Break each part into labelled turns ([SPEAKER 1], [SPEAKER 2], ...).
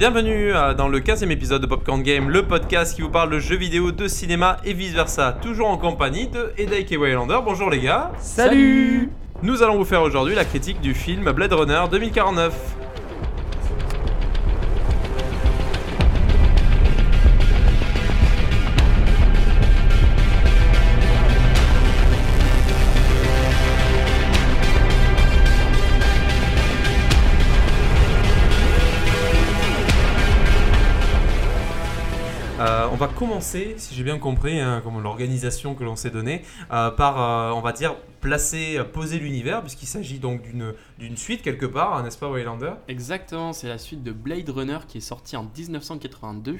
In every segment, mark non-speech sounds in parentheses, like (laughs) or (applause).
[SPEAKER 1] Bienvenue euh, dans le 15e épisode de Popcorn Game, le podcast qui vous parle de jeux vidéo, de cinéma et vice versa, toujours en compagnie de Edaik et Waylander. Bonjour les gars.
[SPEAKER 2] Salut
[SPEAKER 1] Nous allons vous faire aujourd'hui la critique du film Blade Runner 2049. Va commencer, si j'ai bien compris, hein, comme l'organisation que l'on s'est donnée, euh, par, euh, on va dire, placer, euh, poser l'univers, puisqu'il s'agit donc d'une d'une suite quelque part, hein, n'est-ce pas, Waylander?
[SPEAKER 2] Exactement, c'est la suite de Blade Runner qui est sortie en 1982,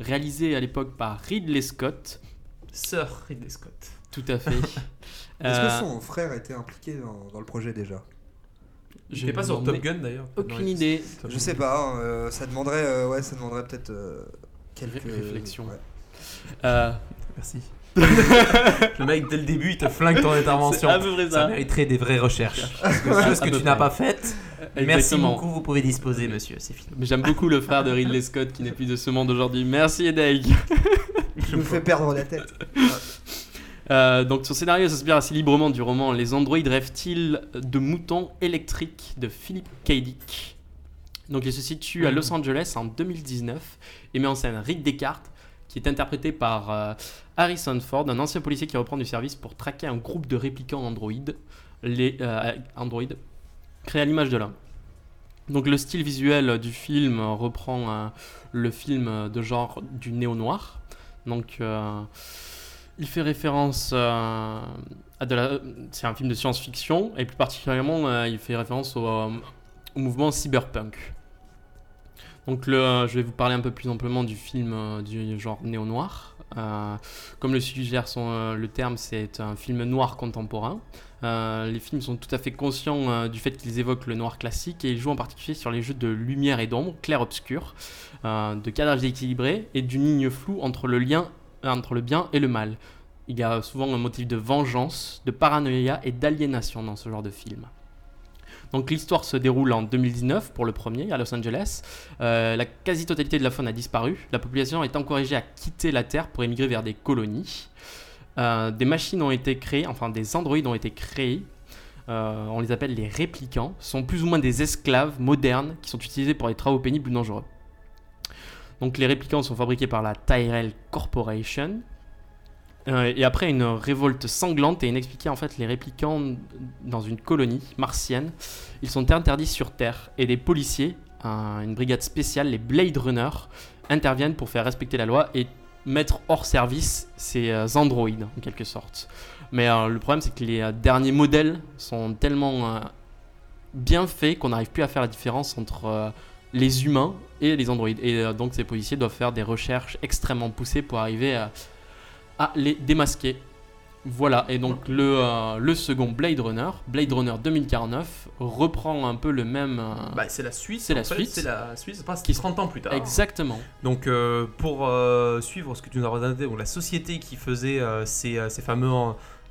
[SPEAKER 2] réalisée à l'époque par Ridley Scott.
[SPEAKER 1] Sir Ridley Scott.
[SPEAKER 2] Tout à fait. (laughs)
[SPEAKER 3] Est-ce
[SPEAKER 2] Euh,
[SPEAKER 3] que son frère était impliqué dans, dans le projet déjà?
[SPEAKER 1] Je n'ai pas sur Top Gun d'ailleurs.
[SPEAKER 2] Aucune
[SPEAKER 1] Non,
[SPEAKER 2] idée.
[SPEAKER 3] Je sais pas, hein, euh, ça demanderait, euh, ouais, ça demanderait peut-être euh, quelques
[SPEAKER 2] Ré- réflexions.
[SPEAKER 3] ouais.
[SPEAKER 2] Euh,
[SPEAKER 1] Merci. (laughs) le mec, dès le début, il te flingue ton intervention.
[SPEAKER 2] c'est à peu près
[SPEAKER 1] Ça
[SPEAKER 2] ça.
[SPEAKER 1] mériterait des vraies recherches. (laughs) Que chose que
[SPEAKER 2] peu
[SPEAKER 1] tu n'as pas faites, merci
[SPEAKER 2] Exactement.
[SPEAKER 1] beaucoup, vous pouvez disposer, monsieur, c'est fini.
[SPEAKER 2] Mais j'aime beaucoup le (laughs) frère de Ridley Scott qui n'est plus de ce monde aujourd'hui. Merci Edeg.
[SPEAKER 3] Il nous fait perdre la tête.
[SPEAKER 2] Euh, donc son scénario s'inspire assez librement du roman Les androïdes rêvent-ils de moutons électriques de Philip K. Dick. Donc il se situe à
[SPEAKER 1] Mhm.
[SPEAKER 2] Los Angeles en 2019 et met en scène Rick Descartes qui est interprété par euh, Harrison Ford, un ancien policier qui reprend du service pour traquer un groupe de réplicants androïdes, les euh, androïdes créés à l'image de l'homme. Donc le style visuel du film reprend euh, le film de genre du néo-noir. Donc euh, il fait référence euh, à de la... C'est un film de science-fiction et plus particulièrement euh, il fait référence au, euh, au mouvement cyberpunk. Donc le, euh, je vais vous parler un peu plus amplement du film euh, du genre néo-noir. Euh, comme le suggère son, le terme, c'est un film noir contemporain. Les films sont tout à fait conscients du fait qu'ils évoquent le noir classique et ils jouent en particulier sur les jeux de lumière et d'ombre, clair-obscur, de cadrage équilibré et d'une ligne floue entre le lien entre le bien et le mal. Il y a souvent un motif de vengeance, de paranoïa et d'aliénation dans ce genre de film. Donc l'histoire se déroule en 2019 pour le premier à Los Angeles. Euh, la quasi-totalité de la faune a disparu. La population est encouragée à quitter la Terre pour émigrer vers des colonies. Euh, des machines ont été créées, enfin des androïdes ont été créés. Euh, on les appelle les réplicants. Ce sont plus ou moins des esclaves modernes qui sont utilisés pour des travaux pénibles ou dangereux. Donc les réplicants sont fabriqués par la Tyrell Corporation. Euh, et après une révolte sanglante et inexpliquée, en fait, les réplicants dans une colonie martienne, ils sont interdits sur Terre. Et des policiers, un- une brigade spéciale, les Blade Runner, interviennent pour faire respecter la loi et mettre hors service ces euh, androïdes, en quelque sorte. Mais euh, le problème, c'est que les derniers modèles sont tellement bien faits qu'on n'arrive plus à faire la différence entre les humains et les androïdes. Et donc ces policiers doivent faire des recherches extrêmement poussées pour arriver à, à les démasquer. Voilà, et donc le, euh, le second Blade Runner, Blade Runner 2049, reprend un peu le même... euh,
[SPEAKER 1] Bah, c'est la suite.
[SPEAKER 2] C'est la
[SPEAKER 1] fait,
[SPEAKER 2] suite.
[SPEAKER 1] C'est la suite, c'est pas
[SPEAKER 2] Qui-
[SPEAKER 1] 30 ans plus tard.
[SPEAKER 2] Exactement.
[SPEAKER 1] Donc, euh, pour suivre ce que tu nous as donc la société qui faisait ces, ces fameux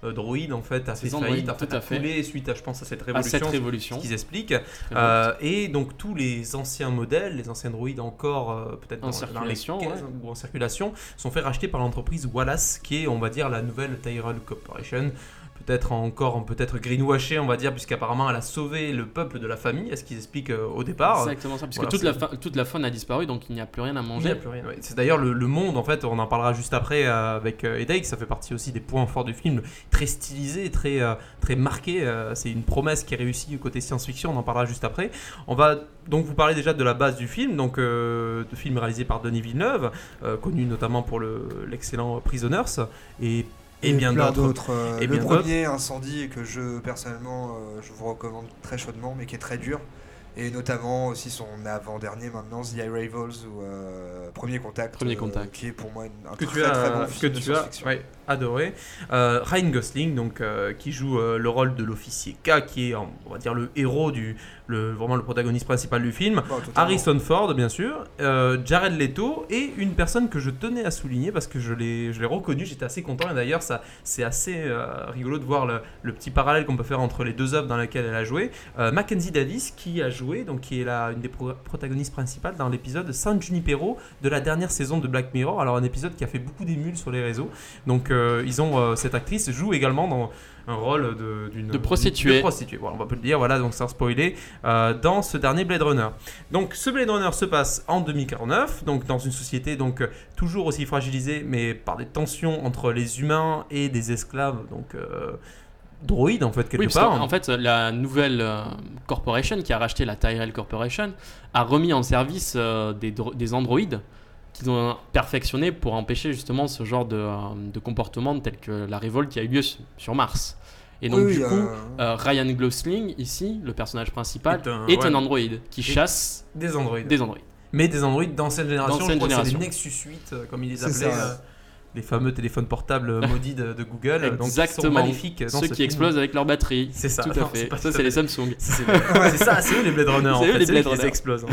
[SPEAKER 1] euh, droïdes, en fait, a fait faillite, a fait,
[SPEAKER 2] tout à
[SPEAKER 1] a
[SPEAKER 2] fait.
[SPEAKER 1] coulé suite à, je pense, à cette
[SPEAKER 2] À
[SPEAKER 1] révolution.
[SPEAKER 2] cette révolution.
[SPEAKER 1] ce qu'ils expliquent. Euh, et donc tous les anciens modèles, les anciens droïdes encore euh, peut-être
[SPEAKER 2] En
[SPEAKER 1] dans, dans les
[SPEAKER 2] circulation,
[SPEAKER 1] 15 ou en circulation, sont faits racheter par l'entreprise Wallace, qui est on va dire la nouvelle Tyrell Corporation. Peut-être encore, peut-être greenwashé, on va dire, puisqu'apparemment elle a sauvé le peuple de la famille, est ce qu'ils expliquent euh, au départ.
[SPEAKER 2] Exactement ça, puisque
[SPEAKER 1] voilà,
[SPEAKER 2] toute, la toute faune a disparu, donc il n'y a plus rien à
[SPEAKER 1] Il n'y a
[SPEAKER 2] manger.
[SPEAKER 1] plus rien, ouais. C'est d'ailleurs le, le monde, en fait, on en parlera juste après euh, avec euh, Edaik, ça fait partie aussi des points forts du film, très stylisé, très, euh, très marqué. euh, c'est une promesse qui est réussie côté science-fiction, on en parlera juste après. On va donc vous parler déjà de la base du film, donc euh, de film réalisé par Denis Villeneuve, euh, connu notamment pour le- l'excellent Prisoners et, et, bien d'autres.
[SPEAKER 3] euh,
[SPEAKER 1] Et
[SPEAKER 3] le
[SPEAKER 1] bien
[SPEAKER 3] premier, Incendie, que je personnellement euh, je vous recommande très chaudement, mais qui est très dur. Et notamment aussi son avant-dernier maintenant, The Arrivals ou euh, Premier Contact.
[SPEAKER 2] Premier
[SPEAKER 3] euh,
[SPEAKER 2] Contact.
[SPEAKER 3] qui est pour moi une, un
[SPEAKER 1] Que
[SPEAKER 3] très
[SPEAKER 1] tu as,
[SPEAKER 3] très bon
[SPEAKER 1] que
[SPEAKER 3] film de
[SPEAKER 1] tu as ouais, adoré. Euh, Ryan Gosling, donc, euh, qui joue euh, le rôle de l'officier K, qui est, on va dire, le héros du, le, vraiment le protagoniste principal du film.
[SPEAKER 3] Totalement.
[SPEAKER 1] Harrison Ford, bien sûr, Jared Leto et une personne que je tenais à souligner parce que je l'ai, reconnu, j'étais assez content et d'ailleurs ça, c'est assez rigolo de voir le, le petit parallèle qu'on peut faire entre les deux œuvres dans lesquelles elle a joué. Mackenzie Davis qui a joué, donc qui est la, une des pro- protagonistes principales dans l'épisode San Junipero de la dernière saison de Black Mirror. Alors un épisode qui a fait beaucoup d'émules sur les réseaux. Donc ils ont euh, cette actrice joue également dans un rôle de,
[SPEAKER 2] De prostituée.
[SPEAKER 1] de prostituée, voilà, on va peut le dire, voilà, donc sans spoiler, euh, dans ce dernier Blade Runner. Donc ce Blade Runner se passe en 2049, donc dans une société donc euh, toujours aussi fragilisée, mais par des tensions entre les humains et des esclaves, donc euh, droïdes en fait quelque
[SPEAKER 2] Oui,
[SPEAKER 1] part.
[SPEAKER 2] en fait, la nouvelle euh, corporation qui a racheté la Tyrell Corporation a remis en service euh, des, des androïdes qu'ils ont perfectionnés pour empêcher justement ce genre de, euh, de comportement tel que la révolte qui a eu lieu su- sur Mars. Et donc,
[SPEAKER 3] Oui,
[SPEAKER 2] du
[SPEAKER 3] oui,
[SPEAKER 2] coup,
[SPEAKER 3] euh,
[SPEAKER 2] euh, Ryan Gosling, ici, le personnage principal,
[SPEAKER 1] Est un-
[SPEAKER 2] est
[SPEAKER 1] ouais.
[SPEAKER 2] un androïde qui chasse
[SPEAKER 1] des androïdes.
[SPEAKER 2] des androïdes.
[SPEAKER 1] Mais des androïdes d'ancienne génération,
[SPEAKER 2] D'ancienne
[SPEAKER 1] je crois que c'est les
[SPEAKER 2] génération.
[SPEAKER 1] Nexus 8, euh, comme ils les appelaient. euh, les fameux téléphones portables (laughs) maudits de, de Google, donc qui sont
[SPEAKER 2] Exactement.
[SPEAKER 1] magnifiques dans
[SPEAKER 2] Ceux
[SPEAKER 1] ce
[SPEAKER 2] qui
[SPEAKER 1] film.
[SPEAKER 2] explosent avec leur batterie.
[SPEAKER 1] C'est ça.
[SPEAKER 2] Tout
[SPEAKER 1] Non,
[SPEAKER 2] à fait. Ça, c'est les. Samsung.
[SPEAKER 1] C'est ça, c'est eux les Blade Runner. (laughs)
[SPEAKER 2] C'est eux les
[SPEAKER 1] c'est
[SPEAKER 2] Blade
[SPEAKER 1] qui les
[SPEAKER 2] Runner.
[SPEAKER 1] explosent.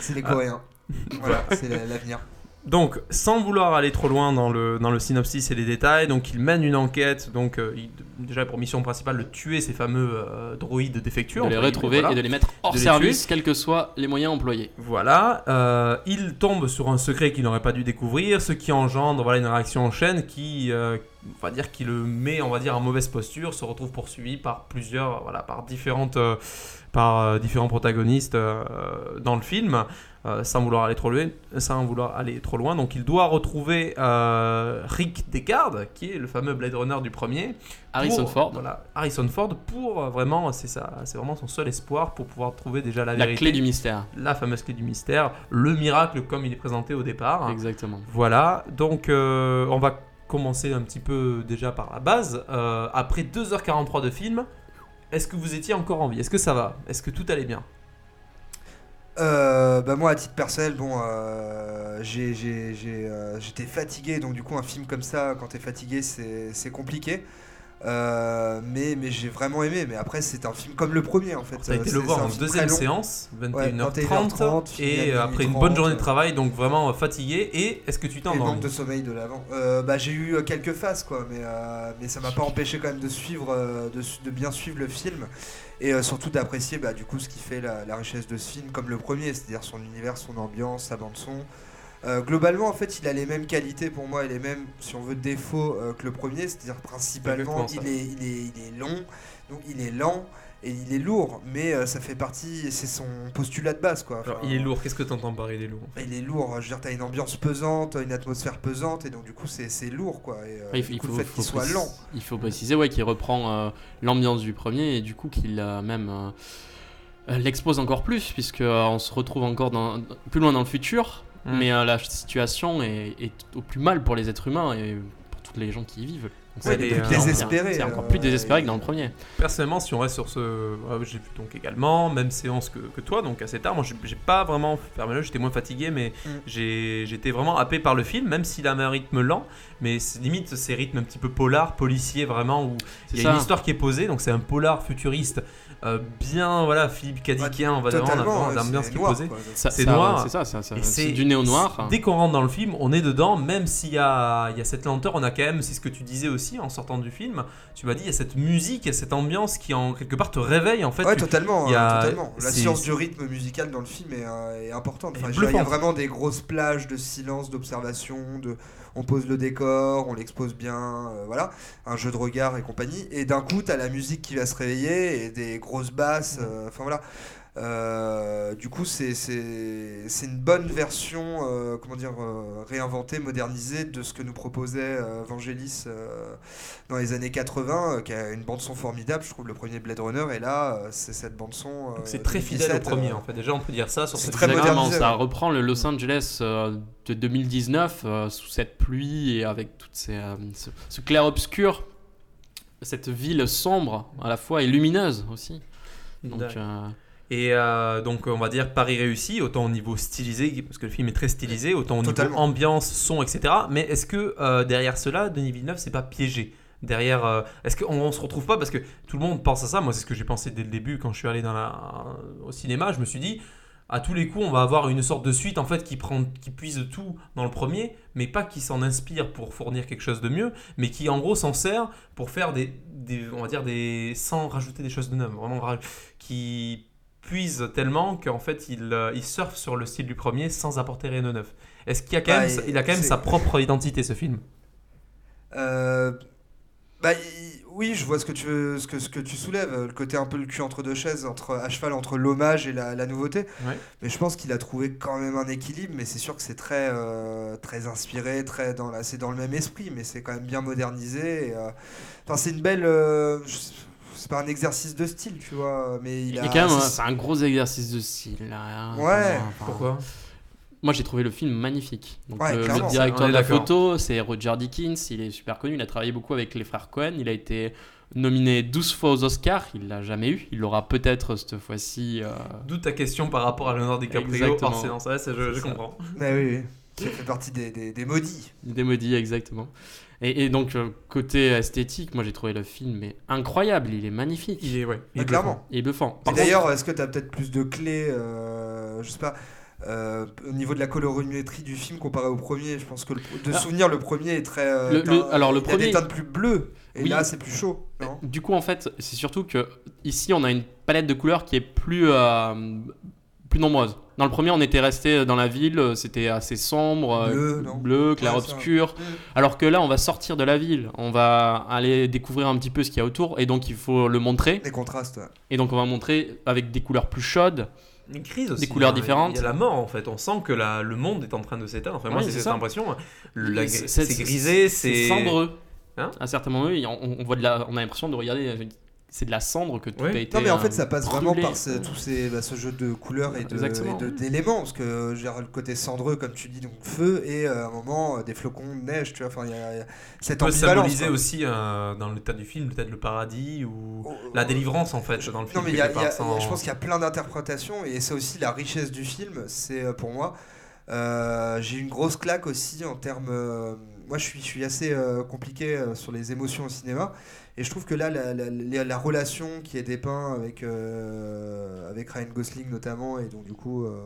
[SPEAKER 3] c'est les Coréens. (laughs) voilà, c'est la- l'avenir.
[SPEAKER 1] Donc, sans vouloir aller trop loin dans le, dans le synopsis et les détails, donc il mène une enquête. Donc, euh, il- déjà pour mission principale de tuer ces fameux euh, droïdes défectueux.
[SPEAKER 2] De les retrouver et de les mettre hors service, quels que soient les moyens employés.
[SPEAKER 1] Voilà, euh, il tombe sur un secret qu'il n'aurait pas dû découvrir, ce qui engendre voilà, une réaction en chaîne qui, euh, on va dire, qui le met, on va dire, en mauvaise posture, se retrouve poursuivi par plusieurs, voilà, par différentes, euh, par euh, différents protagonistes euh, dans le film, sans vouloir aller trop loin, sans vouloir aller trop loin. Donc, il doit retrouver euh, Rick Deckard, qui est le fameux Blade Runner du premier,
[SPEAKER 2] Harrison
[SPEAKER 1] pour-
[SPEAKER 2] Ford,
[SPEAKER 1] Voilà, Harrison Ford pour euh, vraiment, c'est ça, c'est vraiment son seul espoir pour pouvoir trouver déjà la,
[SPEAKER 2] la
[SPEAKER 1] vérité
[SPEAKER 2] clé du mystère.
[SPEAKER 1] la fameuse clé du mystère, le miracle comme il est présenté au départ.
[SPEAKER 2] Exactement.
[SPEAKER 1] Voilà, donc euh, on va commencer un petit peu déjà par la base. Euh, après 2h43 de film, est-ce que vous étiez encore en vie? Est-ce que ça va? Est-ce que tout allait bien?
[SPEAKER 3] Euh, bah moi à titre personnel bon euh, euh, j'étais fatigué donc du coup un film comme ça quand t'es fatigué c'est compliqué. Euh, mais mais j'ai vraiment aimé. Mais après c'est un film comme le premier en fait.
[SPEAKER 1] A été le voir en deuxième séance,
[SPEAKER 3] 21h30,
[SPEAKER 1] 21h30,
[SPEAKER 3] fini à
[SPEAKER 1] et après une
[SPEAKER 3] 30,
[SPEAKER 1] bonne journée de travail, donc vraiment fatigué. Et est-ce que tu t'es
[SPEAKER 3] et le manque
[SPEAKER 1] endormi
[SPEAKER 3] de sommeil de l'avant. Euh, bah, j'ai eu euh, quelques phases, quoi, mais, euh, mais ça m'a pas empêché quand même de suivre, de, de bien suivre le film et euh, surtout d'apprécier bah, du coup ce qui fait la, la richesse de ce film, comme le premier, c'est-à-dire son univers, son ambiance, sa bande son. Euh, globalement, en fait, il a les mêmes qualités pour moi et les mêmes, si on veut, défauts euh, que le premier, c'est-à-dire principalement, il est, il, est, il est long, donc il est lent et il est lourd, mais euh, ça fait partie, c'est son postulat de base, quoi.
[SPEAKER 1] Alors, il est lourd, qu'est-ce que t'entends par il est lourd?
[SPEAKER 3] bah, il est lourd, je veux dire, t'as une ambiance pesante, une atmosphère pesante, et donc du coup c'est c'est lourd quoi. Et, euh,
[SPEAKER 2] Il,
[SPEAKER 3] du
[SPEAKER 2] il
[SPEAKER 3] coup,
[SPEAKER 2] faut,
[SPEAKER 3] le fait
[SPEAKER 2] faut
[SPEAKER 3] qu'il soit
[SPEAKER 2] préciser-
[SPEAKER 3] lent.
[SPEAKER 2] il faut préciser ouais, qu'il reprend euh, l'ambiance du premier et du coup qu'il euh, même euh, l'expose encore plus puisque euh, on se retrouve encore dans, plus loin dans le futur
[SPEAKER 1] Mm.
[SPEAKER 2] mais euh, la situation est, est au plus mal pour les êtres humains et pour toutes les gens qui y vivent. Donc
[SPEAKER 1] Ouais,
[SPEAKER 2] c'est
[SPEAKER 1] des-
[SPEAKER 2] plus
[SPEAKER 1] euh,
[SPEAKER 3] désespéré,
[SPEAKER 2] C'est encore
[SPEAKER 3] euh,
[SPEAKER 2] plus désespéré que dans le premier.
[SPEAKER 1] Personnellement, si on reste sur ce. euh, j'ai vu donc également, même séance que, que toi, donc assez tard. Moi, j'ai j'ai pas vraiment fermé l'œil, j'étais moins fatigué, mais
[SPEAKER 3] Mm.
[SPEAKER 1] j'ai j'étais vraiment happé par le film, même s'il a un rythme lent. Mais c'est limite ces rythmes un petit peu polar, policier, vraiment, où il y a une histoire qui est posée. Donc, c'est un polar futuriste, euh, bien, voilà, Philippe Cadikien, on va dire, on a
[SPEAKER 3] Totalement,
[SPEAKER 1] vraiment
[SPEAKER 3] ouais,
[SPEAKER 1] l'ambiance
[SPEAKER 3] c'est
[SPEAKER 1] qui est
[SPEAKER 3] noir,
[SPEAKER 1] posée. c'est
[SPEAKER 2] ça-
[SPEAKER 1] noir.
[SPEAKER 2] C'est ça, ça- ça-
[SPEAKER 1] Et
[SPEAKER 2] c'est du néo noir.
[SPEAKER 1] Dès qu'on rentre dans le film, on est dedans, même s'il y a, il y a cette lenteur, on a quand même, c'est ce que tu disais aussi en sortant du film, tu m'as dit, il y a cette musique, il y a cette ambiance qui en quelque part te réveille en fait.
[SPEAKER 3] Ouais,
[SPEAKER 1] tu-
[SPEAKER 3] totalement,
[SPEAKER 1] il y a-
[SPEAKER 3] totalement. La science du rythme musical dans le film est, euh, est importante. Enfin, il y a vraiment des grosses plages de silence, d'observation, de on pose le décor, on l'expose bien, euh, voilà, un jeu de regard et compagnie. Et d'un coup, t'as la musique qui va se réveiller et des grosses basses. euh, Enfin voilà. Euh, du coup, c'est c'est c'est une bonne version, euh, comment dire, euh, réinventée, modernisée de ce que nous proposait euh, Vangelis euh, dans les années 80, euh, qui a une bande son formidable. Je trouve le premier Blade Runner, et là, euh, c'est cette bande son. euh,
[SPEAKER 1] C'est très fidèle au
[SPEAKER 3] 2017,
[SPEAKER 1] premier
[SPEAKER 3] euh,
[SPEAKER 1] en fait. Déjà, on peut dire ça sur
[SPEAKER 3] c'est
[SPEAKER 1] ce
[SPEAKER 3] très modernisé,
[SPEAKER 2] ça
[SPEAKER 3] ouais.
[SPEAKER 2] reprend le Los Angeles euh, de 2019 euh, sous cette pluie et avec toutes ces, euh, ce, ce clair-obscur, cette ville sombre à la fois et lumineuse aussi. Donc, euh,
[SPEAKER 1] Et euh, donc, on va dire Paris réussi, autant au niveau stylisé, parce que le film est très stylisé, autant au niveau ambiance, son, etc. Mais est-ce que euh, derrière cela, Denis Villeneuve, c'est pas piégé? Derrière, euh, est-ce qu'on on se retrouve pas? Parce que tout le monde pense à ça. Moi, c'est ce que j'ai pensé dès le début quand je suis allé dans la, au cinéma. Je me suis dit, à tous les coups, on va avoir une sorte de suite en fait qui prend, qui puise tout dans le premier, mais pas qui s'en inspire pour fournir quelque chose de mieux, mais qui en gros s'en sert pour faire des, des- on va dire des, sans rajouter des choses de neuves, vraiment ra- qui puise tellement qu'en fait il, euh, il surfe sur le style du premier sans apporter rien de neuf. Est-ce qu'il a quand
[SPEAKER 3] Bah,
[SPEAKER 1] même, il a quand même sa propre identité ce film?
[SPEAKER 3] Euh, bah, oui, je vois ce que tu veux- ce que, ce que tu soulèves, le côté un peu le cul entre deux chaises, entre à cheval entre l'hommage et la, la nouveauté.
[SPEAKER 1] Ouais.
[SPEAKER 3] Mais je pense qu'il a trouvé quand même un équilibre. Mais c'est sûr que c'est très euh, très inspiré, très dans la, c'est dans le même esprit, mais c'est quand même bien modernisé. euh, Enfin, c'est une belle. je- c'est pas un exercice de style, tu vois, mais il a.
[SPEAKER 2] quand même,
[SPEAKER 3] c'est-
[SPEAKER 2] c'est un gros exercice de style. là, hein,
[SPEAKER 3] Ouais.
[SPEAKER 2] enfin,
[SPEAKER 1] Pourquoi
[SPEAKER 2] Moi, j'ai trouvé le film magnifique. Donc,
[SPEAKER 3] Ouais,
[SPEAKER 2] le- directeur de la
[SPEAKER 1] d'accord.
[SPEAKER 2] photo, c'est Roger Dickens. Il est super connu. Il a travaillé beaucoup avec les frères Cohen. Il a été nominé 12 fois aux Oscars. Il l'a jamais eu. Il l'aura peut-être cette fois-ci. euh,
[SPEAKER 1] D'où ta question par rapport à Leonardo DiCaprio
[SPEAKER 2] Exactement.
[SPEAKER 1] hors séance. Ouais, ça, je, je comprends.
[SPEAKER 3] Bah oui, oui. Ça fait partie des, des, des maudits.
[SPEAKER 2] Des maudits, exactement. Et, et donc, euh, côté esthétique, moi j'ai trouvé le film mais incroyable. Il est magnifique.
[SPEAKER 1] Il est ouais. il est
[SPEAKER 3] clairement.
[SPEAKER 2] Il est bluffant.
[SPEAKER 3] Et d'ailleurs, est-ce que tu as peut-être plus de clés, euh, je sais pas, euh, au niveau de la colorimétrie du film comparé au premier? Je pense que le- de
[SPEAKER 2] Ah.
[SPEAKER 3] souvenir, le premier est très. euh,
[SPEAKER 2] Le-
[SPEAKER 3] teint-
[SPEAKER 2] le- alors, le
[SPEAKER 3] il a des
[SPEAKER 2] premier-
[SPEAKER 3] teintes plus bleues, et
[SPEAKER 2] Oui.
[SPEAKER 3] là c'est plus chaud, non?
[SPEAKER 2] Du coup, en fait, c'est surtout que ici, on a une palette de couleurs qui est plus, euh, plus nombreuse. Dans le premier, on était resté dans la ville, c'était assez sombre, euh,
[SPEAKER 3] Bleu,
[SPEAKER 2] clair
[SPEAKER 3] Ouais,
[SPEAKER 2] obscur. Alors que là, on va sortir de la ville, on va aller découvrir un petit peu ce qu'il y a autour, et donc il faut le montrer.
[SPEAKER 3] Les contrastes, ouais.
[SPEAKER 2] Et donc on va montrer avec des couleurs plus chaudes.
[SPEAKER 1] Une crise aussi.
[SPEAKER 2] Des couleurs
[SPEAKER 1] hein.
[SPEAKER 2] différentes.
[SPEAKER 1] Il y a la mort en fait. On sent que la, le monde est en train de s'éteindre. Enfin, moi, c'est cette
[SPEAKER 2] ça.
[SPEAKER 1] impression. La-
[SPEAKER 2] C'est-
[SPEAKER 1] grisé,
[SPEAKER 2] c'est
[SPEAKER 1] c'est.
[SPEAKER 2] cendreux.
[SPEAKER 1] Hein
[SPEAKER 2] à certains moments, on, on voit de la, on a l'impression de regarder, euh, c'est de la cendre que tout
[SPEAKER 1] Ouais.
[SPEAKER 2] a été.
[SPEAKER 3] Non, mais en
[SPEAKER 2] euh,
[SPEAKER 3] fait, ça passe vraiment par ce, tous ces, bah, ce jeu de couleurs et d'éléments. Parce que veux dire, le côté cendreux, comme tu dis, donc feu, et euh, à un moment, euh, des flocons de neige, tu vois. Enfin, il y, a- il y a cette
[SPEAKER 1] peut
[SPEAKER 3] ambivalence.
[SPEAKER 1] symboliser
[SPEAKER 3] quoi.
[SPEAKER 1] aussi euh, dans l'état du film peut-être le paradis ou
[SPEAKER 3] Oh,
[SPEAKER 1] la
[SPEAKER 3] oh,
[SPEAKER 1] délivrance en fait dans le film.
[SPEAKER 3] Non mais il y a-
[SPEAKER 1] quelque
[SPEAKER 3] il y a-
[SPEAKER 1] part, sans-
[SPEAKER 3] je pense qu'il y a plein d'interprétations et c'est aussi la richesse du film. C'est euh, pour moi, euh, j'ai eu une grosse claque aussi en termes. euh, moi, je suis, je suis assez euh, compliqué euh, sur les émotions au cinéma et je trouve que là, la, la- la- la relation qui est dépeinte avec euh, avec Ryan Gosling notamment et donc du coup. euh,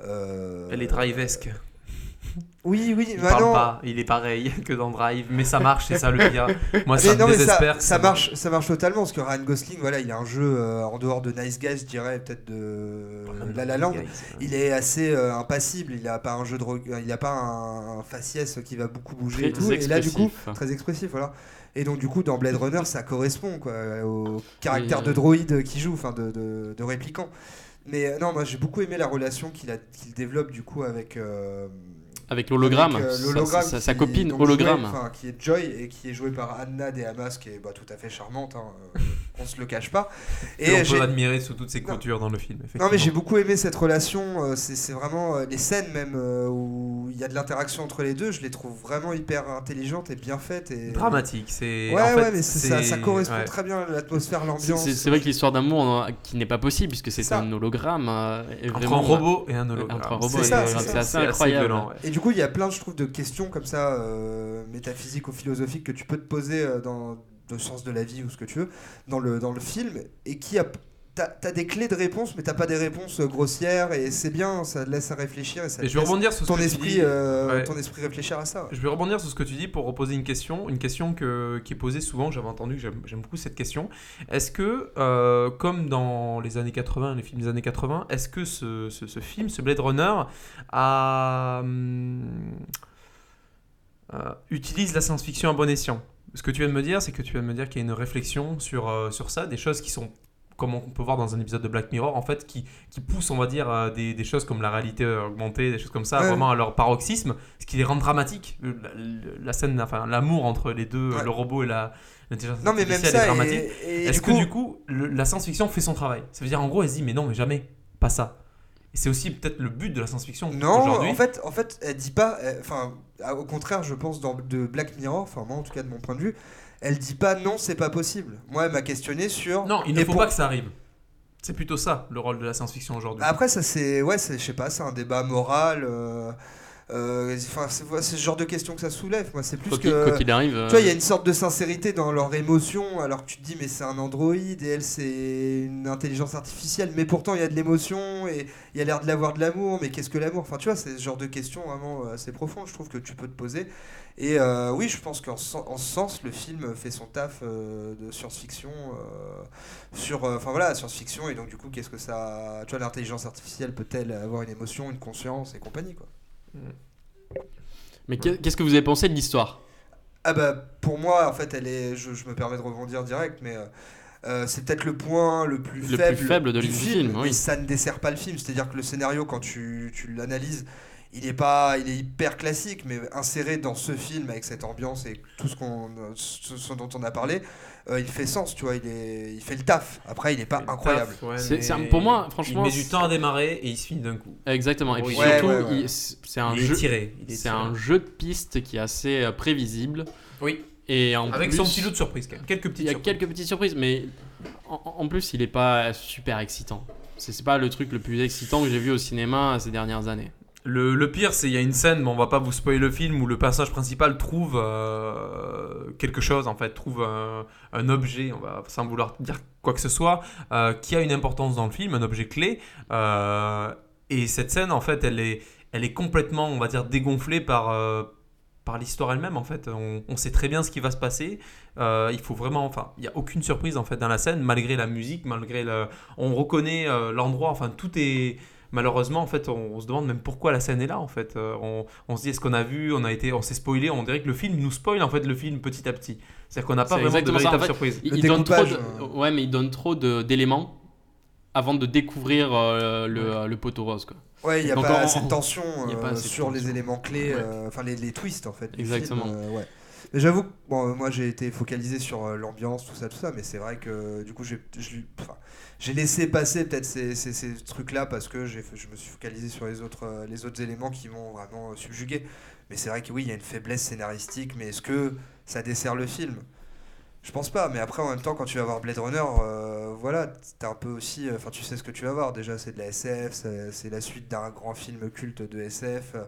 [SPEAKER 3] euh,
[SPEAKER 1] Elle est drivesque. (laughs)
[SPEAKER 3] Oui, oui,
[SPEAKER 1] Il
[SPEAKER 3] bah
[SPEAKER 1] parle
[SPEAKER 3] non.
[SPEAKER 1] pas, il est pareil (laughs) que dans Drive, mais ça marche, c'est ça le pire. Moi,
[SPEAKER 3] Mais
[SPEAKER 1] ça me
[SPEAKER 3] non, mais ça,
[SPEAKER 1] désespère.
[SPEAKER 3] ça marche, ça marche totalement parce que Ryan Gosling, voilà, il a un jeu euh, en dehors de Nice Guys, je dirais peut-être de La La Land. Il est assez euh, impassible, il n'a pas un jeu de il a pas un, un faciès qui va beaucoup bouger et, tout. et là du coup très expressif voilà. Et donc du coup dans Blade Runner ça correspond quoi au caractère de
[SPEAKER 2] euh,
[SPEAKER 3] droïde qui joue, enfin de, de, de répliquant. Mais euh, non moi j'ai beaucoup aimé la relation qu'il qu'il développe du coup avec euh,
[SPEAKER 2] Avec l'hologramme,
[SPEAKER 3] euh,
[SPEAKER 2] sa- copine hologramme.
[SPEAKER 3] qui est Joy et qui est jouée par Anna De Hamas qui est bah, tout à fait charmante hein, on se le cache pas.
[SPEAKER 1] Et on peut l'admirer sous toutes ses
[SPEAKER 3] Non.
[SPEAKER 1] coutures dans le film.
[SPEAKER 3] non mais j'ai beaucoup aimé cette relation, euh, c'est vraiment euh, les scènes même euh, où il y a de l'interaction entre les deux, je les trouve vraiment hyper intelligentes et bien faites. Et...
[SPEAKER 1] dramatique. C'est
[SPEAKER 3] Ouais
[SPEAKER 1] en fait,
[SPEAKER 3] ouais mais ça, correspond
[SPEAKER 1] ouais.
[SPEAKER 3] très bien à l'atmosphère,
[SPEAKER 2] C'est-
[SPEAKER 3] l'ambiance.
[SPEAKER 2] C'est vrai que l'histoire d'amour euh, qui n'est pas possible puisque c'est un hologramme. euh, est
[SPEAKER 1] Entre
[SPEAKER 2] vraiment-
[SPEAKER 1] un robot et un hologramme.
[SPEAKER 2] Entre un robot
[SPEAKER 3] et un
[SPEAKER 2] c'est
[SPEAKER 3] hologramme,
[SPEAKER 2] c'est assez incroyable.
[SPEAKER 1] violent, ouais.
[SPEAKER 3] Et du coup il y a plein je trouve de questions comme ça euh, métaphysiques ou philosophiques que tu peux te poser dans le sens de la vie ou ce que tu veux dans le, dans le film et qui a... T'as as des clés de réponse mais t'as pas des réponses euh, grossières et c'est bien, ça te laisse à réfléchir et ça
[SPEAKER 1] Et je vais rebondir sur ce
[SPEAKER 3] ton
[SPEAKER 1] que tu
[SPEAKER 3] esprit,
[SPEAKER 1] dis.
[SPEAKER 3] euh,
[SPEAKER 1] Ouais.
[SPEAKER 3] ton esprit réfléchir à ça. ouais.
[SPEAKER 1] Je vais rebondir sur ce que tu dis pour reposer une question, une question que, qui est posée souvent, j'avais entendu, que j'aime beaucoup cette question. Est-ce que, euh, comme dans les années 80, les films des années 80, est-ce que ce, ce- ce film, ce Blade Runner, a, hum, euh, utilise la science-fiction à bon escient? Ce que tu viens de me dire, c'est que tu viens de me dire qu'il y a une réflexion sur, euh, sur ça, des choses qui sont comme on peut voir dans un épisode de Black Mirror, en fait, qui, qui poussent, on va dire, à des, des choses comme la réalité augmentée, des choses comme ça,
[SPEAKER 3] Ouais.
[SPEAKER 1] vraiment à leur paroxysme, ce qui les rend dramatiques. Le- La, la scène, enfin, l'amour entre les deux,
[SPEAKER 3] Ouais.
[SPEAKER 1] le robot et la
[SPEAKER 3] Non mais même
[SPEAKER 1] est
[SPEAKER 3] ça
[SPEAKER 1] Est-ce que
[SPEAKER 3] coup,
[SPEAKER 1] du coup, le- la science-fiction fait son travail? Ça veut dire, en gros, elle se dit, mais non, mais jamais, pas ça. C'est aussi peut-être le but de la science-fiction
[SPEAKER 3] non
[SPEAKER 1] aujourd'hui.
[SPEAKER 3] en fait en fait elle dit pas enfin à- au contraire je pense dans de Black Mirror enfin moi en tout cas de mon point de vue elle dit pas non c'est pas possible moi elle m'a questionné sur
[SPEAKER 1] Non, il ne faut
[SPEAKER 3] pour-
[SPEAKER 1] pas que ça arrive. C'est plutôt ça le rôle de la science-fiction aujourd'hui.
[SPEAKER 3] Après, ça c'est, ouais, c'est, je sais pas, c'est un débat moral. euh, Enfin, c'est ce genre de questions que ça soulève. Moi, c'est plus
[SPEAKER 2] Quoi
[SPEAKER 3] que.
[SPEAKER 2] quoi arrive.
[SPEAKER 3] Tu vois, il y a
[SPEAKER 2] euh,
[SPEAKER 3] une sorte de sincérité dans leur émotion, alors que tu te dis, mais c'est un androïde et elle, c'est une intelligence artificielle, mais pourtant il y a de l'émotion et il y a l'air de l'avoir de l'amour, mais qu'est-ce que l'amour? Enfin, tu vois, c'est ce genre de questions vraiment euh, assez profondes, je trouve, que tu peux te poser. Et euh, oui, je pense qu'en ce sens, le film fait son taf euh, de science-fiction euh, sur. euh, Enfin voilà, science-fiction, et donc du coup, qu'est-ce que ça. Tu vois, l'intelligence artificielle peut-elle avoir une émotion, une conscience et compagnie, quoi.
[SPEAKER 2] Mais qu'est- qu'est-ce que vous avez pensé de l'histoire?
[SPEAKER 3] Ah bah pour moi en fait elle est je, je me permets de rebondir direct mais euh, euh, c'est peut-être le point le plus
[SPEAKER 2] Le plus
[SPEAKER 3] faible,
[SPEAKER 2] faible de-
[SPEAKER 3] du film,
[SPEAKER 2] film, oui.
[SPEAKER 3] mais ça ne dessert pas le film c'est à dire que le scénario quand tu, tu l'analyses il est pas il est hyper classique mais inséré dans ce film avec cette ambiance et tout ce qu'on ce, ce dont on a parlé euh, il fait sens tu vois il est il fait le taf après il est pas
[SPEAKER 1] Le
[SPEAKER 3] incroyable
[SPEAKER 1] taf, ouais,
[SPEAKER 2] C'est-
[SPEAKER 1] mais
[SPEAKER 2] c'est un- pour moi, franchement,
[SPEAKER 1] Il met du temps à démarrer et il se finit d'un coup.
[SPEAKER 2] Exactement. Et puis surtout,
[SPEAKER 3] Ouais, ouais, ouais.
[SPEAKER 2] il- c'est un
[SPEAKER 1] il
[SPEAKER 2] jeu.
[SPEAKER 1] tiré. il est
[SPEAKER 2] C'est
[SPEAKER 1] tiré.
[SPEAKER 2] un jeu de piste qui est assez euh, prévisible.
[SPEAKER 1] Oui.
[SPEAKER 2] Et en
[SPEAKER 1] Avec
[SPEAKER 2] plus,
[SPEAKER 1] son petit lot de surprise quand même. Quelques petites
[SPEAKER 2] Il y a
[SPEAKER 1] surprises.
[SPEAKER 2] quelques petites surprises, mais en, en plus, il est pas super excitant. C'est c'est pas le truc le plus excitant que j'ai vu au cinéma ces dernières années.
[SPEAKER 1] Le, pire, c'est il y a une scène, mais on va pas vous spoiler le film, où le personnage principal trouve euh, quelque chose, en fait, trouve un, objet, on va sans vouloir dire quoi que ce soit, euh, qui a une importance dans le film, un objet clé. euh, et cette scène, en fait, elle est, elle est complètement, on va dire, dégonflée par, par l'histoire elle-même. En fait, on, sait très bien ce qui va se passer. Il faut vraiment, enfin, il y a aucune surprise en fait dans la scène, malgré la musique, malgré le, on reconnaît l'endroit. Enfin, tout est malheureusement, en fait, on, on se demande même pourquoi la scène est là. En fait, Euh, on, on se dit est-ce qu'on a vu, on a été, on s'est spoilé. On dirait que le film nous spoil en fait le film petit à petit. C'est-à-dire qu'on n'a pas vraiment de.
[SPEAKER 2] En
[SPEAKER 1] véritable
[SPEAKER 2] fait,
[SPEAKER 1] surprise.
[SPEAKER 2] Il, donne trop de,
[SPEAKER 3] euh.
[SPEAKER 2] ouais, mais il donne trop de- d'éléments avant de découvrir euh, le, le poteau rose. Quoi.
[SPEAKER 3] Ouais, il n'y a pas assez de tension sur les éléments clés,
[SPEAKER 2] Ouais.
[SPEAKER 3] euh, enfin les, les twists en fait.
[SPEAKER 2] Exactement.
[SPEAKER 3] film, euh, ouais. Mais j'avoue, bon, euh, moi j'ai été focalisé sur euh, l'ambiance, tout ça, tout ça, mais c'est vrai que du coup j'ai laissé passer peut-être ces, trucs-là parce que je me suis focalisé sur les autres, euh, éléments qui m'ont vraiment subjugué. Mais c'est vrai que oui, il y a une faiblesse scénaristique, mais est-ce que ça dessert le film? Je pense pas, mais après en même temps quand tu vas voir Blade Runner, euh, voilà, t'as un peu aussi, euh, enfin tu sais ce que tu vas voir. Déjà c'est de la SF, c'est la suite d'un grand film culte de SF. euh,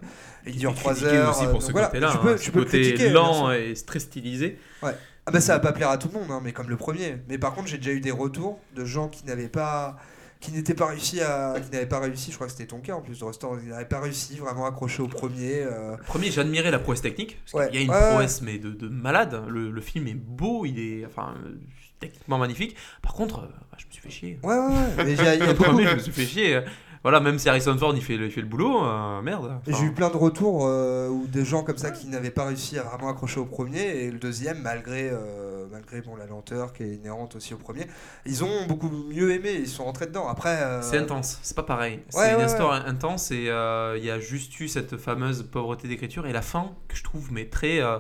[SPEAKER 3] il dure 3
[SPEAKER 1] Critiqué
[SPEAKER 3] heures.
[SPEAKER 1] aussi pour ce
[SPEAKER 3] voilà,
[SPEAKER 1] côté-là.
[SPEAKER 3] Tu
[SPEAKER 1] hein,
[SPEAKER 3] peux,
[SPEAKER 1] ce
[SPEAKER 3] tu peux le
[SPEAKER 1] côté
[SPEAKER 3] critiquer.
[SPEAKER 1] lent et très stylisé.
[SPEAKER 3] Ah bah ça va pas plaire à tout le monde, hein, mais comme le premier. Mais par contre j'ai déjà eu des retours de gens qui n'avaient pas, qui n'étaient pas réussi à, qui n'avaient pas réussi. Je crois que c'était ton cas en plus de restaurant, ils n'avaient pas réussi vraiment accroché au premier. euh,
[SPEAKER 1] premier, j'admirais la prouesse technique. Parce
[SPEAKER 3] Ouais.
[SPEAKER 1] qu'il y a une
[SPEAKER 3] Ouais,
[SPEAKER 1] prouesse, mais de, de malade. Le, le film est beau, il est enfin, techniquement magnifique. Par contre, euh, bah, je me suis fait chier.
[SPEAKER 3] Ouais ouais ouais. Mais il y a- il y a (laughs) beaucoup-
[SPEAKER 1] je me suis fait chier. Voilà, même si Harrison Ford il fait le, il fait le boulot, euh, merde. Enfin,
[SPEAKER 3] J'ai eu plein de retours euh, où des gens comme ça qui n'avaient pas réussi à vraiment accrocher au premier et le deuxième malgré euh, malgré bon la lenteur qui est inhérente aussi au premier ils ont beaucoup mieux aimé ils sont rentrés dedans après euh,
[SPEAKER 1] C'est intense, c'est pas pareil. C'est
[SPEAKER 3] Ouais,
[SPEAKER 1] une
[SPEAKER 3] ouais,
[SPEAKER 1] histoire intense et euh, il y a juste eu cette fameuse pauvreté d'écriture et la fin que je trouve mais très. euh,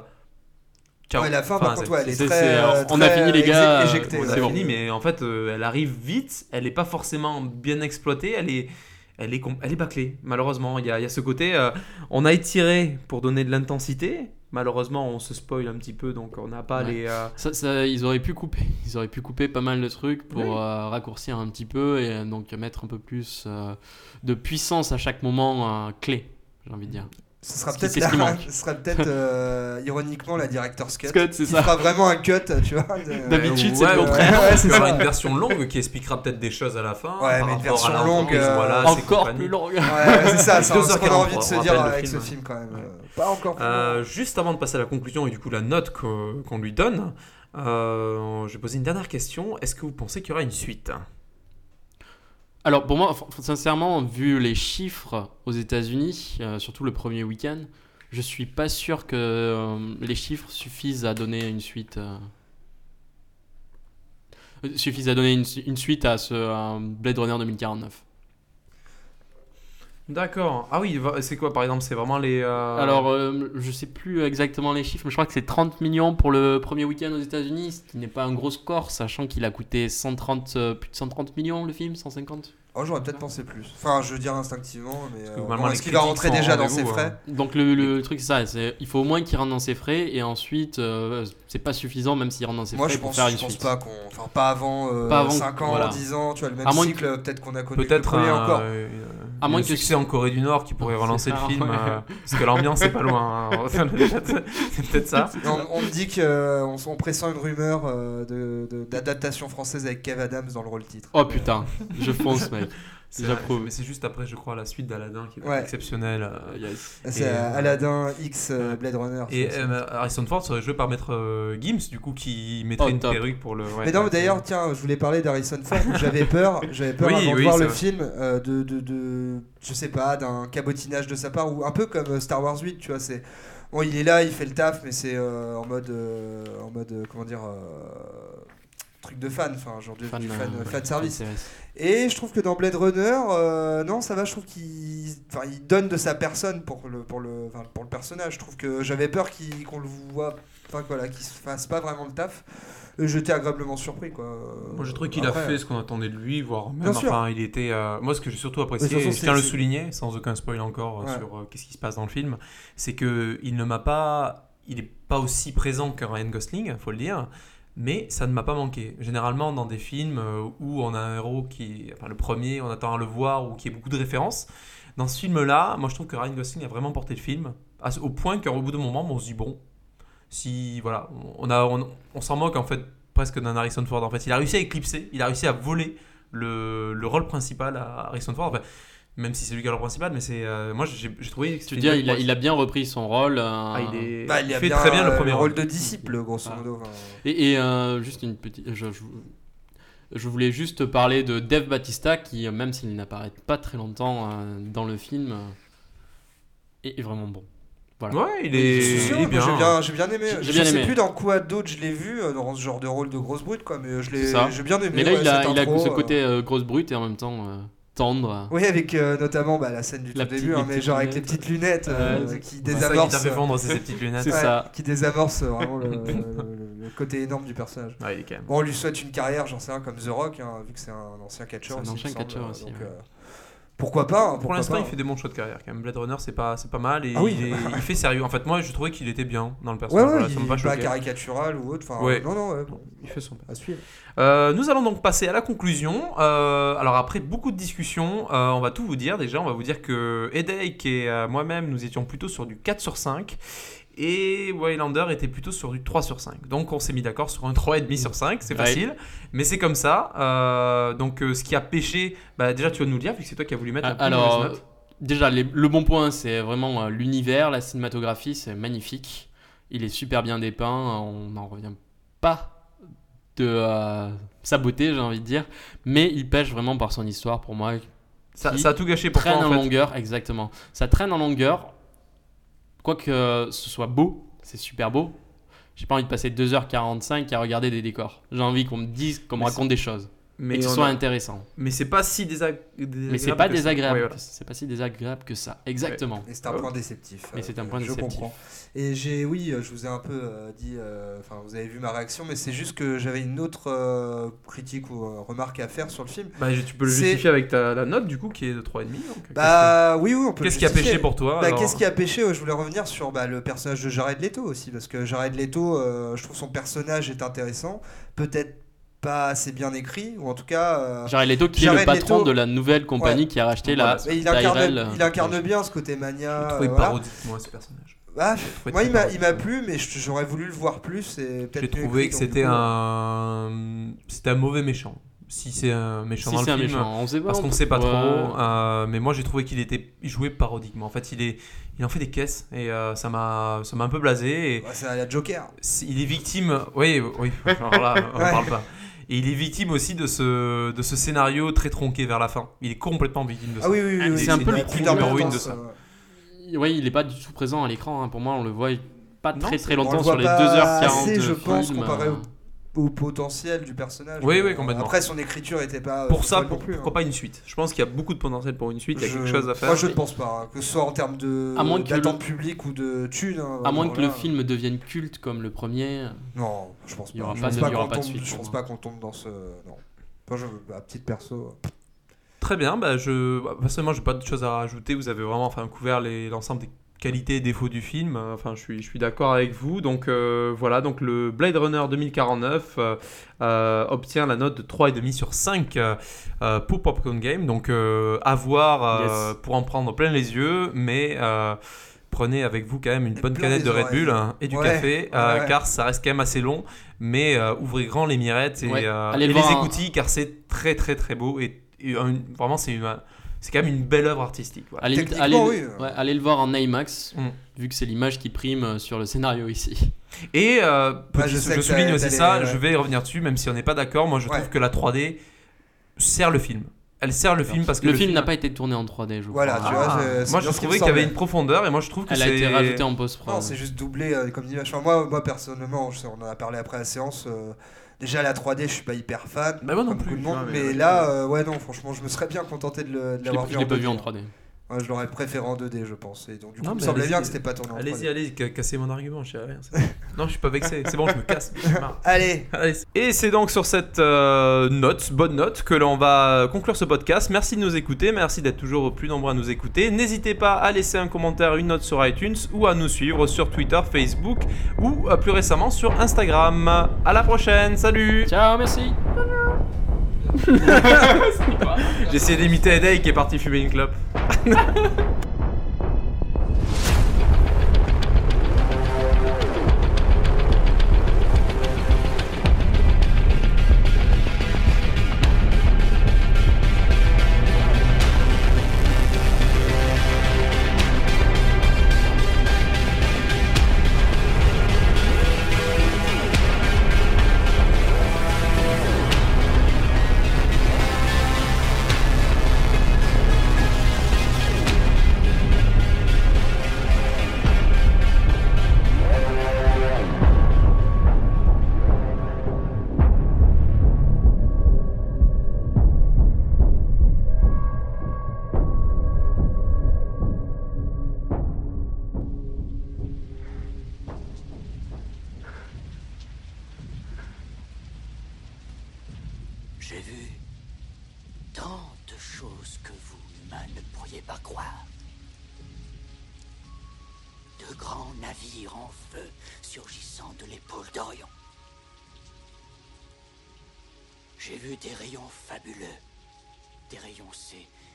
[SPEAKER 1] Ciao.
[SPEAKER 3] ouais, la fin
[SPEAKER 1] Enfin,
[SPEAKER 3] par contre elle est très, euh,
[SPEAKER 2] on a fini, les gars,
[SPEAKER 3] exé- éjectée,
[SPEAKER 1] on a
[SPEAKER 2] bon.
[SPEAKER 1] fini, mais en fait, euh, elle arrive vite, elle est pas forcément bien exploitée, elle est, elle est, elle est bâclée, malheureusement. Il y a, il y a ce côté, euh, on a étiré pour donner de l'intensité, malheureusement, on se spoil un petit peu, donc on n'a pas
[SPEAKER 2] Ouais.
[SPEAKER 1] les. euh,
[SPEAKER 2] Ça, ça, ils auraient pu couper. Ils auraient pu couper pas mal de trucs pour
[SPEAKER 1] Oui.
[SPEAKER 2] euh, raccourcir un petit peu et euh, donc mettre un peu plus euh, de puissance à chaque moment euh, clé, j'ai envie de dire.
[SPEAKER 3] Ce sera peut-être (laughs)
[SPEAKER 2] ce
[SPEAKER 3] sera peut-être euh, ironiquement la director's cut
[SPEAKER 2] Scott, c'est
[SPEAKER 3] qui
[SPEAKER 2] ça.
[SPEAKER 3] fera vraiment un cut tu vois de- (laughs)
[SPEAKER 2] D'habitude,
[SPEAKER 1] ouais,
[SPEAKER 2] c'est le contraire.
[SPEAKER 3] Ouais,
[SPEAKER 1] ouais,
[SPEAKER 3] c'est
[SPEAKER 1] une version longue qui expliquera peut-être des choses à la fin.
[SPEAKER 3] Ouais, mais une version
[SPEAKER 1] à
[SPEAKER 3] longue, euh,
[SPEAKER 1] voilà, c'est
[SPEAKER 2] Encore plus long.
[SPEAKER 3] ouais c'est ça (laughs) c'est
[SPEAKER 1] Deux
[SPEAKER 3] ce
[SPEAKER 1] heures
[SPEAKER 3] qu'on a envie de se dire avec
[SPEAKER 1] film.
[SPEAKER 3] ce film quand même pas encore plus
[SPEAKER 1] Euh, juste avant de passer à la conclusion et du coup la note qu'on lui donne, euh, je vais poser une dernière question. Est-ce que vous pensez qu'il y aura une suite?
[SPEAKER 2] Alors pour moi, sincèrement, vu les chiffres aux États-Unis, euh, surtout le premier week-end, je suis pas sûr que euh, les chiffres suffisent à donner une suite. euh, suffisent à donner une, su- une suite à ce euh, Blade Runner 2049.
[SPEAKER 1] D'accord. Ah oui, c'est quoi par exemple C'est vraiment les. euh,
[SPEAKER 2] Alors, euh, je sais plus exactement les chiffres, mais je crois que c'est 30 millions pour le premier week-end aux États-Unis, ce qui n'est pas un gros score, sachant qu'il a coûté 130, euh, plus de 130 millions le film, 150
[SPEAKER 3] Oh, j'aurais peut-être pensé plus. Enfin, je veux dire instinctivement, mais.
[SPEAKER 1] que
[SPEAKER 3] euh,
[SPEAKER 1] normalement,
[SPEAKER 3] bon,
[SPEAKER 1] les
[SPEAKER 3] Est-ce qu'il va rentrer déjà dans ses frais
[SPEAKER 1] hein.
[SPEAKER 2] Donc le, le truc c'est ça, c'est il faut au moins qu'il rentre dans ses frais et ensuite euh, c'est pas suffisant même s'il rentre dans ses
[SPEAKER 3] Moi,
[SPEAKER 2] frais
[SPEAKER 3] je
[SPEAKER 2] pour
[SPEAKER 3] pense,
[SPEAKER 2] faire
[SPEAKER 3] je pense
[SPEAKER 2] suite.
[SPEAKER 3] pas qu'on. Enfin, pas avant, euh,
[SPEAKER 2] Pas avant
[SPEAKER 3] 5
[SPEAKER 2] que-
[SPEAKER 3] ans,
[SPEAKER 2] voilà.
[SPEAKER 3] 10 ans, tu vois, le même
[SPEAKER 2] À moins que-
[SPEAKER 3] cycle, peut-être qu'on a connu.
[SPEAKER 1] Peut-être
[SPEAKER 3] le premier
[SPEAKER 1] un,
[SPEAKER 3] encore.
[SPEAKER 1] Euh,
[SPEAKER 2] À moins
[SPEAKER 1] un
[SPEAKER 2] que-
[SPEAKER 1] succès en Corée du Nord qui pourrait relancer le film,
[SPEAKER 2] ouais.
[SPEAKER 1] euh, parce que l'ambiance est pas loin. hein. (laughs) c'est peut-être ça.
[SPEAKER 3] On, on me dit qu'on on pressent une rumeur euh, de- de- d'adaptation française avec Kev Adams dans le rôle titre.
[SPEAKER 2] Oh putain, je fonce mec. (laughs)
[SPEAKER 1] C'est-
[SPEAKER 2] J'approuve.
[SPEAKER 1] Mais c'est juste après, je crois, la suite d'Aladin qui
[SPEAKER 3] Ouais.
[SPEAKER 1] être exceptionnelle. euh.
[SPEAKER 2] Euh, yes.
[SPEAKER 3] C'est euh,
[SPEAKER 1] euh,
[SPEAKER 3] Aladdin X euh, Blade Runner.
[SPEAKER 1] Et euh, Harrison Ford serait joué par Maître euh, Gims, du coup, qui mettrait
[SPEAKER 2] Oh,
[SPEAKER 1] une
[SPEAKER 2] top.
[SPEAKER 1] perruque pour le. ouais,
[SPEAKER 3] Mais non,
[SPEAKER 1] ouais,
[SPEAKER 3] d'ailleurs, tiens, je voulais parler d'Harrison Ford. (laughs) J'avais peur, j'avais peur
[SPEAKER 1] Oui,
[SPEAKER 3] avant de voir le
[SPEAKER 1] vrai.
[SPEAKER 3] film euh, de, de, de, je sais pas, d'un cabotinage de sa part ou un peu comme euh, Star Wars 8, tu vois. C'est bon, il est là, il fait le taf, mais c'est euh, en mode, euh, en mode, euh, comment dire, euh, truc de fan, enfin, genre de,
[SPEAKER 2] Fan,
[SPEAKER 3] du
[SPEAKER 2] euh,
[SPEAKER 3] fan,
[SPEAKER 2] ouais,
[SPEAKER 3] fan service. Et je trouve que dans Blade Runner, euh, non, ça va, je trouve qu'il enfin, il donne de sa personne pour le, pour le, enfin, pour le personnage. Je trouve que j'avais peur qu'il- qu'on le voit, enfin, voilà, qu'il se fasse pas vraiment le taf. J'étais agréablement surpris, quoi.
[SPEAKER 1] Moi, je trouve qu'il a fait ce qu'on attendait de lui, voire même. Enfin, il était. euh, moi, ce que j'ai surtout apprécié, et je tiens à le souligner, sans aucun spoil encore euh,
[SPEAKER 3] Ouais.
[SPEAKER 1] sur euh, qu'est-ce qui se passe dans le film, c'est que il ne m'a pas. Il est pas aussi présent que Ryan Gosling, faut le dire. Mais ça ne m'a pas manqué. Généralement, dans des films euh, où on a un héros qui. Enfin, le premier, on attend à le voir ou qui a beaucoup de références. Dans ce film-là, moi, je trouve que Ryan Gosling a vraiment porté le film. au point qu'au bout d'un moment, on se dit, bon, si. Voilà, on, on, on s'en moque en fait presque d'un Harrison Ford. En fait, il a réussi à éclipser, il a réussi à voler le, le rôle principal à Harrison Ford. Même si c'est lui qui a le rôle principal, mais c'est. euh, moi, j'ai trouvé. que
[SPEAKER 2] Tu veux dire, il a,
[SPEAKER 1] belle
[SPEAKER 2] il a bien repris son rôle. euh,
[SPEAKER 1] Ah, il, est...
[SPEAKER 3] Bah, il,
[SPEAKER 1] il
[SPEAKER 3] a
[SPEAKER 1] fait
[SPEAKER 3] bien,
[SPEAKER 1] très bien le premier rôle.
[SPEAKER 3] rôle de disciple, grosso
[SPEAKER 2] Ah.
[SPEAKER 3] modo.
[SPEAKER 2] Et, et, euh, juste une petite. Je, je, je voulais juste parler de Dave Batista qui, euh, même s'il n'apparaît pas très longtemps euh, dans le film, est, est vraiment bon. Voilà.
[SPEAKER 1] Ouais, il
[SPEAKER 3] Je
[SPEAKER 1] est,
[SPEAKER 3] suis sûr,
[SPEAKER 1] il est bien.
[SPEAKER 3] J'ai bien, aimé. Je
[SPEAKER 2] bien
[SPEAKER 3] sais
[SPEAKER 2] aimé.
[SPEAKER 3] plus dans quoi d'autre je l'ai vu dans ce genre de rôle de grosse brute, quoi. Mais je l'ai, j'ai bien aimé.
[SPEAKER 2] Mais là,
[SPEAKER 3] ouais,
[SPEAKER 2] il, a, il a ce côté euh, grosse brute et en même temps euh, tendre.
[SPEAKER 3] Oui, avec euh, notamment bah, la scène du
[SPEAKER 2] La
[SPEAKER 3] tout
[SPEAKER 2] petite-
[SPEAKER 3] début, hein, mais genre avec les petites lunettes euh, qui
[SPEAKER 1] C'est ça qui
[SPEAKER 3] désamorcent,
[SPEAKER 1] vendre, ces petites lunettes.
[SPEAKER 3] Ouais,
[SPEAKER 2] ça.
[SPEAKER 3] qui désamorcent vraiment (laughs) le, le- le côté énorme du personnage.
[SPEAKER 1] Ouais, il est quand même.
[SPEAKER 3] Bon, on lui souhaite une carrière, j'en sais rien, comme The Rock, hein, vu que c'est un ancien catcheur.
[SPEAKER 2] C'est un ancien catcheur
[SPEAKER 3] euh,
[SPEAKER 2] aussi,
[SPEAKER 3] donc,
[SPEAKER 2] ouais.
[SPEAKER 3] Pourquoi pas hein,
[SPEAKER 1] Pour l'instant, il fait des bons choix de carrière quand même. Blade Runner, c'est pas, c'est pas mal et
[SPEAKER 3] Ah oui.
[SPEAKER 1] il, est- il fait sérieux. En fait, moi, je trouvais qu'il était bien dans le personnage.
[SPEAKER 3] ouais,
[SPEAKER 1] Voilà,
[SPEAKER 3] il
[SPEAKER 1] pas
[SPEAKER 3] pas caricatural ou autre. Enfin,
[SPEAKER 1] Ouais.
[SPEAKER 3] Non, non, bon,
[SPEAKER 1] Il fait son
[SPEAKER 3] à suivre.
[SPEAKER 1] Euh, nous allons donc passer à la conclusion. Euh, alors après beaucoup de discussions, euh, on va tout vous dire déjà. On va vous dire que Headache et moi-même, nous étions plutôt sur du 4 sur 5. Et Waylander était plutôt sur du 3 sur 5. Donc on s'est mis d'accord sur un 3,5 sur 5. C'est
[SPEAKER 2] Ouais.
[SPEAKER 1] facile. Mais c'est comme ça. Euh, donc euh, ce qui a pêché, bah, déjà tu vas nous le dire, vu que c'est toi qui as voulu mettre la plus
[SPEAKER 2] Alors,
[SPEAKER 1] note.
[SPEAKER 2] déjà, les- le bon point, c'est vraiment euh, l'univers, la cinématographie, c'est magnifique. Il est super bien dépeint, on n'en revient pas de euh, sa beauté, j'ai envie de dire. Mais il pêche vraiment par son histoire, pour moi.
[SPEAKER 1] Ça, a tout gâché pour toi
[SPEAKER 2] traîne
[SPEAKER 1] en
[SPEAKER 2] en
[SPEAKER 1] fait.
[SPEAKER 2] longueur, exactement. Ça traîne en longueur. Quoique ce soit beau, c'est super beau. J'ai pas envie de passer 2h45 à regarder des décors. J'ai envie qu'on me dise, qu'on me raconte des choses.
[SPEAKER 1] Mais,
[SPEAKER 2] et que ce soit
[SPEAKER 1] a-
[SPEAKER 2] intéressant.
[SPEAKER 1] mais c'est pas si désag- désagréable.
[SPEAKER 2] Mais c'est pas désagréable.
[SPEAKER 1] Ouais, voilà.
[SPEAKER 2] C'est pas si désagréable que ça. Exactement.
[SPEAKER 3] Et c'est un point déceptif.
[SPEAKER 2] Mais
[SPEAKER 3] euh,
[SPEAKER 2] c'est un point
[SPEAKER 3] je
[SPEAKER 2] déceptif.
[SPEAKER 3] comprends. Et j'ai, oui, euh, je vous ai un peu euh, dit, euh, enfin, vous avez vu ma réaction, mais c'est juste que j'avais une autre euh, critique ou euh, remarque à faire sur le film.
[SPEAKER 1] Bah, tu peux le justifier avec ta, la note du coup qui est de 3,5. donc,
[SPEAKER 3] Bah oui, oui, on peut.
[SPEAKER 1] Qu'est-ce qui a pêché pour toi
[SPEAKER 3] Bah,
[SPEAKER 1] alors
[SPEAKER 3] qu'est-ce qui a pêché? Je voulais revenir sur bah, le personnage de Jared Leto aussi, parce que Jared Leto, euh, je trouve son personnage est intéressant, peut-être pas assez bien écrit, ou en tout cas. euh,
[SPEAKER 2] Jared Leto qui est le patron
[SPEAKER 3] Leto-
[SPEAKER 2] de la nouvelle compagnie qui a racheté la
[SPEAKER 3] mais il incarne,
[SPEAKER 2] Tyrell,
[SPEAKER 3] il incarne
[SPEAKER 2] euh,
[SPEAKER 3] bien ce côté mania.
[SPEAKER 1] Je
[SPEAKER 3] euh, voilà.
[SPEAKER 1] parodique moi ce personnage.
[SPEAKER 3] Bah, moi, il m'a, il m'a plu, mais j'aurais voulu le voir plus. et peut-être
[SPEAKER 1] J'ai trouvé
[SPEAKER 3] écrit,
[SPEAKER 1] que c'était
[SPEAKER 3] coup,
[SPEAKER 1] un c'était un mauvais méchant. Si c'est un méchant
[SPEAKER 2] Si
[SPEAKER 1] dans
[SPEAKER 2] c'est
[SPEAKER 1] le
[SPEAKER 2] un
[SPEAKER 1] film,
[SPEAKER 2] méchant, on sait pas.
[SPEAKER 1] parce
[SPEAKER 2] on
[SPEAKER 1] qu'on
[SPEAKER 2] peut-
[SPEAKER 1] sait pas
[SPEAKER 2] Ouais.
[SPEAKER 1] trop. euh, mais moi j'ai trouvé qu'il était joué parodiquement. En fait, il est il en fait des caisses et euh, ça m'a ça m'a un peu blasé. Et
[SPEAKER 3] bah, c'est la Joker.
[SPEAKER 1] il est victime. Oui, oui. Alors là, on
[SPEAKER 3] Ouais.
[SPEAKER 1] parle pas. Et il est victime aussi de ce, de ce scénario très tronqué vers la fin. Il est complètement victime de ça.
[SPEAKER 3] Ah oui, oui, oui.
[SPEAKER 2] Ah,
[SPEAKER 3] oui,
[SPEAKER 2] c'est un peu le
[SPEAKER 3] a plus
[SPEAKER 2] numéro
[SPEAKER 1] de ça.
[SPEAKER 3] euh,
[SPEAKER 2] Oui, il est pas du tout présent à l'écran. hein. Pour moi, on le voit pas très très
[SPEAKER 3] on
[SPEAKER 2] longtemps sur les
[SPEAKER 3] pas
[SPEAKER 2] 2h40.
[SPEAKER 3] assez, je
[SPEAKER 2] de
[SPEAKER 3] pense, comparé
[SPEAKER 2] euh,
[SPEAKER 3] au potentiel du personnage.
[SPEAKER 1] Oui, oui, complètement.
[SPEAKER 3] Après, son écriture était pas. euh,
[SPEAKER 1] Pour ça, pour-
[SPEAKER 3] plus,
[SPEAKER 1] pourquoi
[SPEAKER 3] hein.
[SPEAKER 1] pas une suite? Je pense qu'il y a beaucoup de potentiel pour une suite. Il y a
[SPEAKER 3] Je-
[SPEAKER 1] quelque chose à faire.
[SPEAKER 3] Moi, je ne pense pas. hein, Que ce soit en termes de
[SPEAKER 2] À moins que
[SPEAKER 3] d'attente
[SPEAKER 2] le-
[SPEAKER 3] publique ou de thunes. hein,
[SPEAKER 2] À moins que le film devienne culte comme le premier.
[SPEAKER 3] Non, je pense
[SPEAKER 2] Il y aura
[SPEAKER 3] pas. Je
[SPEAKER 2] pas
[SPEAKER 3] pense
[SPEAKER 2] de-
[SPEAKER 3] pas
[SPEAKER 2] il y aura
[SPEAKER 3] qu'on
[SPEAKER 2] pas de
[SPEAKER 3] tombe-
[SPEAKER 2] suite
[SPEAKER 3] Je pense
[SPEAKER 2] moi.
[SPEAKER 3] pas qu'on tombe dans ce. Non. Moi, je, à petite perso.
[SPEAKER 1] très bien. Bah, je, bah, personnellement, j'ai pas de choses à rajouter. Vous avez vraiment enfin, couvert les- l'ensemble des qualités et défauts du film. Euh, Enfin, je suis, je suis d'accord avec vous. Donc euh, voilà, donc le Blade Runner 2049 euh, euh, obtient la note de 3,5 sur 5 euh, euh, pour Popcorn Game. Donc euh, à voir euh,
[SPEAKER 2] Yes.
[SPEAKER 1] pour en prendre plein les yeux, mais euh, prenez avec vous quand même une
[SPEAKER 3] Et
[SPEAKER 1] bonne canette de Red
[SPEAKER 3] oreilles.
[SPEAKER 1] Bull hein, et du
[SPEAKER 3] Ouais,
[SPEAKER 1] café,
[SPEAKER 3] ouais, ouais.
[SPEAKER 1] car ça reste quand même assez long. Mais euh, ouvrez grand les mirettes et, euh, les
[SPEAKER 2] en-
[SPEAKER 1] écoutilles, car c'est très très très beau et, et un- vraiment c'est une- c'est quand même une belle œuvre artistique. voilà.
[SPEAKER 2] Allez,
[SPEAKER 3] oui.
[SPEAKER 2] ouais, allez le voir en IMAX,
[SPEAKER 1] Mm.
[SPEAKER 2] vu que c'est l'image qui prime euh, sur le scénario ici.
[SPEAKER 1] Et euh,
[SPEAKER 3] Ouais, je
[SPEAKER 1] souligne aussi ça, je vais y revenir dessus, même si on n'est pas d'accord. Moi, je
[SPEAKER 3] Ouais.
[SPEAKER 1] trouve que la 3D sert le film. Elle sert le film parce que
[SPEAKER 2] le, film n'a pas été tourné en 3D, je
[SPEAKER 3] Voilà,
[SPEAKER 2] crois.
[SPEAKER 3] tu vois,
[SPEAKER 1] Ah, moi, je trouvais qu'il y avait une profondeur et moi, je trouve que
[SPEAKER 2] Elle a
[SPEAKER 1] c'est
[SPEAKER 2] été rajoutée en post-prod.
[SPEAKER 3] Non, c'est juste doublé euh, comme image. Enfin, moi, moi, personnellement, je sais, on en a parlé après la séance. euh, déjà, la 3D, je suis pas hyper fan.
[SPEAKER 1] Bah, moi non
[SPEAKER 3] comme
[SPEAKER 1] plus,
[SPEAKER 3] beaucoup de monde, mais,
[SPEAKER 1] mais-
[SPEAKER 3] là, euh, ouais, non, franchement, je me serais bien contenté de
[SPEAKER 2] Je l'ai
[SPEAKER 3] l'avoir
[SPEAKER 2] je
[SPEAKER 3] vu
[SPEAKER 2] l'ai
[SPEAKER 3] en
[SPEAKER 2] pas vu
[SPEAKER 3] 2D.
[SPEAKER 2] en 3D.
[SPEAKER 3] Ouais, je l'aurais préféré en 2D, je pense. Et donc, du coup,
[SPEAKER 1] Non,
[SPEAKER 3] il me semblait bien
[SPEAKER 1] allez-y.
[SPEAKER 3] que c'était pas tourné en 3D.
[SPEAKER 1] Allez-y, ca- cassez mon argument, je sais rien. non, je suis pas vexé. C'est bon, je me casse. (laughs)
[SPEAKER 3] Allez,
[SPEAKER 1] Allez. Et c'est donc sur cette euh, note, bonne note, que l'on va conclure ce podcast. Merci de nous écouter, merci d'être toujours plus nombreux à nous écouter. N'hésitez pas à laisser un commentaire, une note sur iTunes ou à nous suivre sur Twitter, Facebook ou euh, plus récemment sur Instagram. À la prochaine, salut
[SPEAKER 2] Ciao, merci. (laughs)
[SPEAKER 1] J'ai essayé d'imiter Edey qui est parti fumer une clope. (laughs)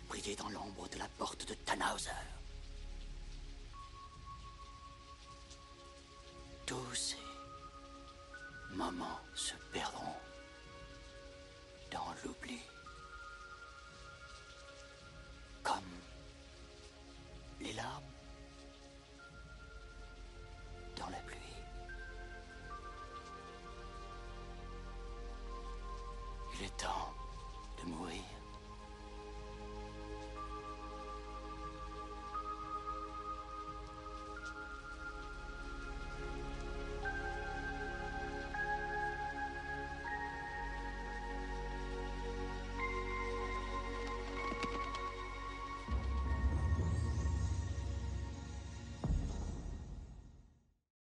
[SPEAKER 4] Briller dans l'ombre de la porte de Tannhauser. Tous ces moments se perdront dans l'oubli.